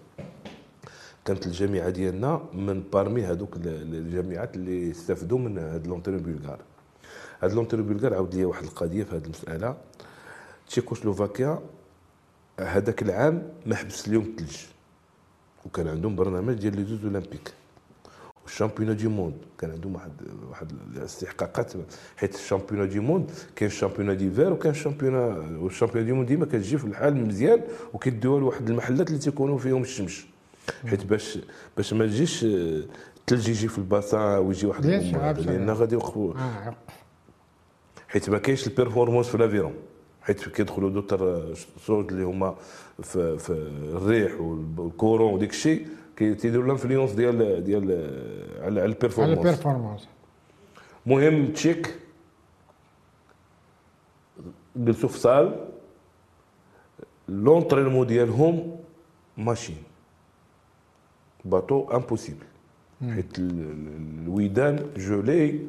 [SPEAKER 2] كانت الجامعة ديالنا من parmi هذوك ال- الجامعات اللي استفدوا من هذا l'entraîneur bulgare هذا l'entraîneur bulgare عاود لي واحد القضية في هذه المسألة. تشيكوسلوفاكيا هذاك العام ما حبس اليوم الثلج وكان عندهم برنامج ديال les Jeux olympiques. وال championnat du monde كان عندهم واحد واحد الاستحقاقات حيت الشامبيون دي موند كاين الشامبيون ديفير وكاين الشامبيون والشامبيون دي موند ديما كتجي في الحال مزيان وكيديوها لواحد المحلات اللي تيكونوا فيهم الشمس. حيت باش باش ما تجيش آه، الثلج يجي في ال bassin ويجي واحد
[SPEAKER 1] لأن.
[SPEAKER 2] غادي يوقفوا.
[SPEAKER 1] آه
[SPEAKER 2] حيت ما كاينش ال performance في l'aviron حيت كيدخلوا d'autres sortes اللي هما في, في الريح و ال courant وديك الشيء تيديروا ال influence ديال ديال على على
[SPEAKER 1] على
[SPEAKER 2] ال
[SPEAKER 1] performance ال performance
[SPEAKER 2] مهم تشيك. جلسوا في salle l'entraînement ديالهم machine bateau impossible حيت ال- ال- الويدان جولي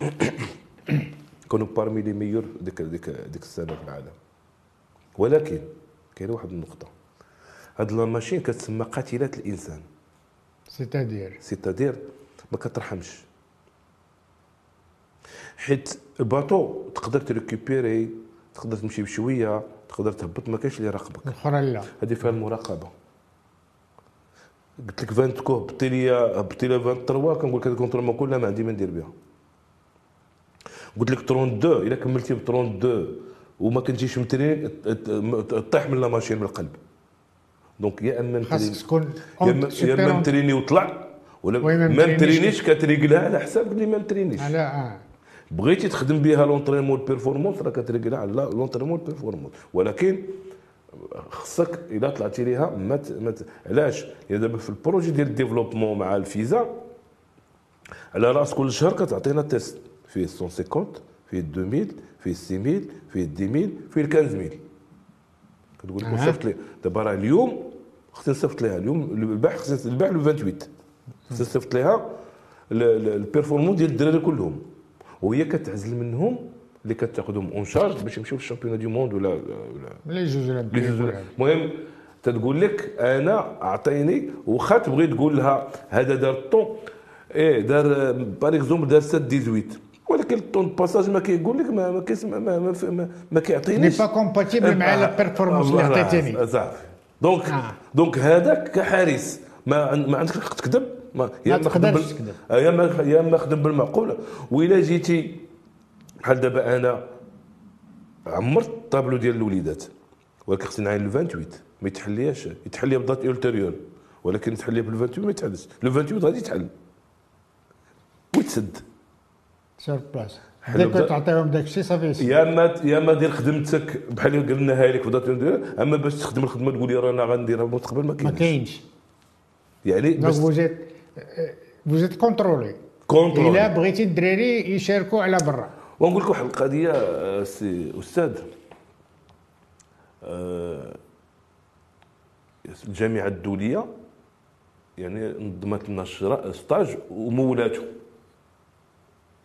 [SPEAKER 2] كانوا parmi les meilleurs ديك ديك ديك السنة في العالم. ولكن كاينة واحد النقطة. هاد la machine كتسمى قاتلات الإنسان.
[SPEAKER 1] c'est-à-dire
[SPEAKER 2] c'est-à-dire ما كترحمش. حيت ال bateau تقدر ت récupérer تقدر تمشي بشوية تقدر تهبط ما كاينش اللي يراقبك
[SPEAKER 1] الأخرى لا.
[SPEAKER 2] هذه فيها المراقبة. قلت لك 20 كو هبطي لي هبطي لي 23 كنقول لك هذه contrôle كلها ما عندي ما ندير بها. قلت لك 32 إلا كملتي ب 32 وما كنتيش م entraîné طيح من la machine من القلب. donc يا أما
[SPEAKER 1] خاصك تكون
[SPEAKER 2] يا اما. نتريني وطلع ولا
[SPEAKER 1] ما مترينيش.
[SPEAKER 2] نترينيش كتريقلها على حساب اللي ما نترينيش.
[SPEAKER 1] لا آه.
[SPEAKER 2] بغيتي تخدم بها l'entraînement performance راه كتريكلا على l'entraînement performance ولكن خصك إذا طلعتي ليها ما مت... علاش؟ يا دابا في ال projet ديال ال développement مع ال FISA على رأس كل شهر كتعطينا test فيه 150 فيه 2000 فيه 6000 فيه 10000 فيه 15000 كتقول لك صيفط لي. دابا راه اليوم خصني نصيفط ليها. اليوم البارح خصني البارح le 28 خصني نصيفط ليها ال performances ديال الدراري كلهم. وهي كتعزل منهم اللي كتاخذهم en charge باش يمشيو لل championnat du monde ولا
[SPEAKER 1] ولا les jeux
[SPEAKER 2] المهم تتقول لك أنا أعطيني واخا تبغي تقول لها هذا دار الطون. إيه دار par exemple دار 7 18 ولكن ال temps passage ما كيقول لك ما ما كيسمع ما ما, ما, ما كيعطينيش.
[SPEAKER 1] pas compatible مع la performance اللي عطيتيني
[SPEAKER 2] صافي. donc آه. دونك هذاك كحارس. ما ما عندكش الحق تكذب؟
[SPEAKER 1] ما يا ما تقدرش تكذب.
[SPEAKER 2] يا ما يا ما خدم بالمعقول. وإلا جيتي بحال دابا أنا عمرت الطابلو ديال الوليدات؟ ولكن خصني نعاين le 28 ما يتحلياش يتحلي ب date ultérieure ولكن تحلي بال 28 ما يتحلش. le 28 غادي يتحل. ويتسد.
[SPEAKER 1] sur place ديك تعطيهم داك الشيء صافي.
[SPEAKER 2] يا ما يا ما دير خدمتك بحال اللي قلناها لك ب date أما باش تخدم الخدمة تقول لي رانا غنديرها في المستقبل ما كاينش.
[SPEAKER 1] ما كاينش.
[SPEAKER 2] يعني
[SPEAKER 1] بس vous êtes vous êtes contrôlés contrôlés الا بغيتي الدراري يشاركوا على برا
[SPEAKER 2] ونقول لك واحد القضية سي أستاذ آه، الجامعة الدوليه يعني نظمت لنا stage ومولاته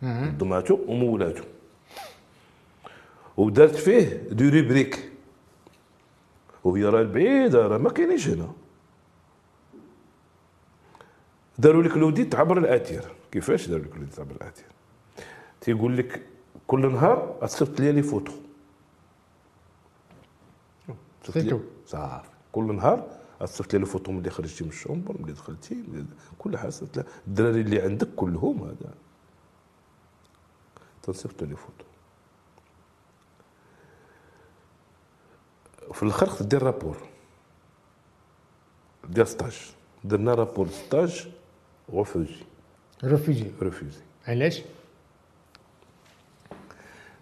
[SPEAKER 2] نظماته ومولاته. ودارت فيه deux rubriques وهي راه البعيدة راه ما كاينينش هنا. داروا لك l'audit عبر ال satellite كيفاش داروا لك l'audit عبر ال satellite تيقول لك كل نهار تصيفط لي les photos.
[SPEAKER 1] صافي.
[SPEAKER 2] كل نهار تصيفط لي ال photos ملي خرجتي من ال chambre ملي دخلتي كل حاجة الدراري اللي عندك كلهم هذا. تنصيفطوا les photos في الآخر خصك دير rapport. دير stage. درنا rapport stage refusé
[SPEAKER 1] refusé.
[SPEAKER 2] refusé.
[SPEAKER 1] علاش؟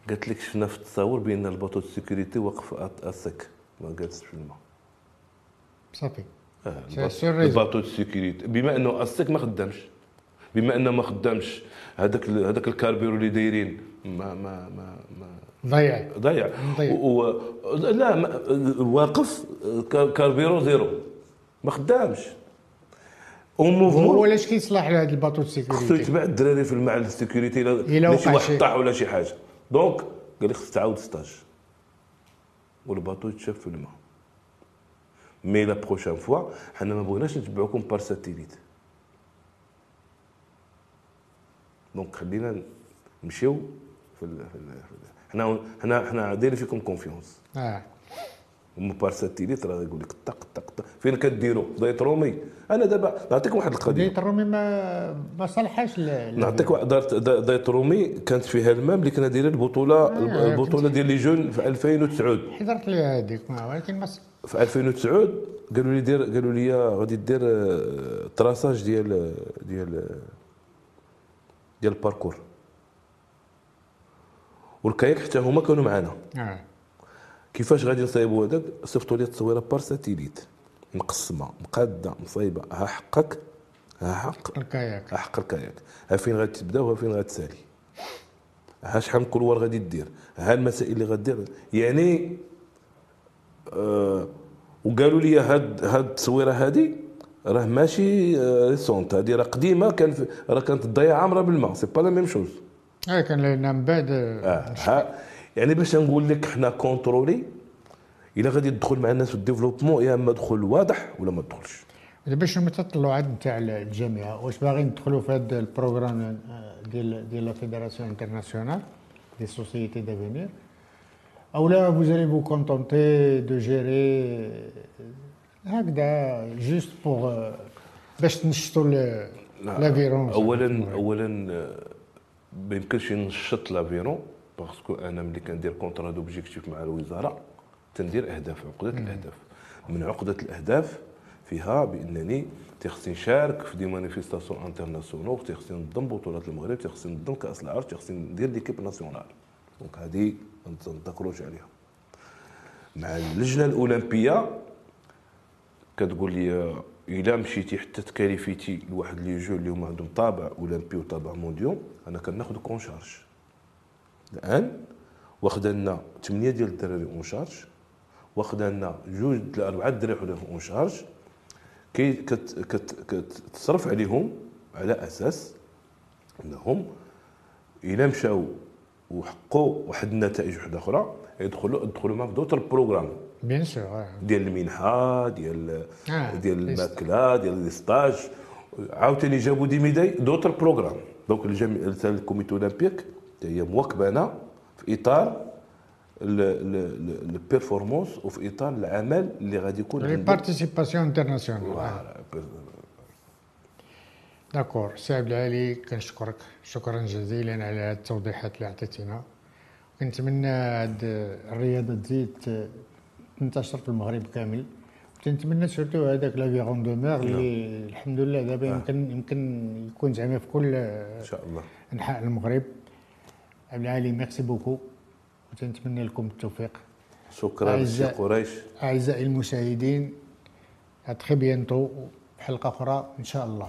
[SPEAKER 2] قالت لك شفنا في التصاور بأن ال bateau de sécurité واقف à sec. ما جالس في الماء.
[SPEAKER 1] صافي.
[SPEAKER 2] آه ال bateau de sécurité. بما أنه à sec ما خدامش. بما أنه ما خدامش. هذاك هذاك ال carburant اللي دايرين. ما ما ما ما
[SPEAKER 1] ضيع.
[SPEAKER 2] ضيع. و... لا ما... واقف carburant zéro. ما خدامش.
[SPEAKER 1] هو علاش كيصلح لهذا ال bateau sécurité
[SPEAKER 2] خصو يتبع الدراري في الما هاد ال sécurité إلا شي واحد طاح ولا شي حاجة. donc قال لي خصك تعاود stage و ال bateau يتشاف في الماء. mais la prochaine fois حنا ما بغيناش نتبعوكم par satellite donc خلينا نمشيو في حنا حنا حنا دايرين فيكم confiance
[SPEAKER 1] آه
[SPEAKER 2] هما par satellite راه يقول لك طق طق طق فين كديروا دايت رومي أنا دابا نعطيك واحد القضية
[SPEAKER 1] دايت رومي ما ما صلحاش
[SPEAKER 2] نعطيك دارت دايت رومي كانت فيها المام اللي كنا دايرين البطوله آه البطوله ديال les jeunes في 2009
[SPEAKER 1] حضرت لي هذيك ولكن ما
[SPEAKER 2] في 2009 قالوا لي دير قالوا لي غادي دير traçage ديال ديال ديال ال parcours. و ال kayak حتى هما كانوا معنا
[SPEAKER 1] آه.
[SPEAKER 2] كيفاش غادي نصايبوا هذاك؟ صيفطوا لي التصويرة par satellite. مقسمة مقادة مصايبة. ها حقك؟ ها حق؟
[SPEAKER 1] ال kayak
[SPEAKER 2] ها حق ال kayak ها فين غادي تبدأ وها فين غادي تسالي. ها شحال من couloir غادي دير. ها المسائل اللي غدير يعني آه وقالوا لي هاد هاد التصويرة هذه راه ماشي ريسونت هذه راه قديمة كان راه كانت تضيع عامرة بالماء. سي با لا ميم شوز
[SPEAKER 1] آه كان لنا من بعد
[SPEAKER 2] آه يعني باش نقول لك حنا كونترولي إلا غادي تدخل مع الناس في الديفلوبمون يا إما دخل واضح ولا ما تدخلش
[SPEAKER 1] دابا شنو التطلعات نتاع الجامعة واش باغيين ندخلوا في هذا البروغرام ديال ديال لا فيدراسيون انترناسيونال دي سوسيتي دافينير أو لا vous allez vous contenter de gérer هكذا juste pour باش تنشطوا l'aviron
[SPEAKER 2] اولا اولا ما يمكنش نشط l'aviron parce que أنا ملي كندير contrat d'objectifs مع الوزارة تندير أهداف عقدة الأهداف. من عقدة الأهداف فيها بأنني تيخصني نشارك في des manifestations internationales تيخصني ننظم بطولات المغرب تيخصني ننظم كأس العرب تيخصني ندير l'équipe nationale donc هذه ما عليها. مع اللجنة الأولمبية كتقول لي إلا مشيتي حتى تكاليفيتي لواحد les jeux اللي هما عندهم طابع أولمبي وطابع mondial أنا كناخذ en charge. الآن واخد لنا ثمانيه ديال الدراري en charge واخد لنا جوج اربعه الدراري وحده en charge كي كت كت كتصرف عليهم على أساس أنهم إلا مشاو وحقوا واحد النتائج وحدة أخرى يدخلوا يدخلوا معاك d'autres programmes
[SPEAKER 1] bien sûr
[SPEAKER 2] ديال المنحة ديال
[SPEAKER 1] آه،
[SPEAKER 2] ديال. الماكلة ديال les stages عاوتاني جابوا des médailles d'autres programmes donc الجميع ال comité olympique هي مواكبانا في إطار ال performance وفي إطار العمل اللي غادي يكون
[SPEAKER 1] لي. participation
[SPEAKER 2] internationale.
[SPEAKER 1] d'accord سي عبد العالي كنشكرك. شكرا جزيلا على هاد التوضيحات اللي عطيتينا. كنتمنى هاد الرياضة تزيد تنتشر في المغرب كامل. تنتمنى surtout هذاك l'aviron de mer اللي الحمد لله دابا يمكن يمكن يكون زعما في كل
[SPEAKER 2] إن شاء الله.
[SPEAKER 1] أنحاء المغرب. عبد العالي merci beaucoup وتنتمنى لكم التوفيق.
[SPEAKER 2] شكرا سي قريش.
[SPEAKER 1] أعزائي المشاهدين ا تري بيانتو في حلقة أخرى إن شاء الله.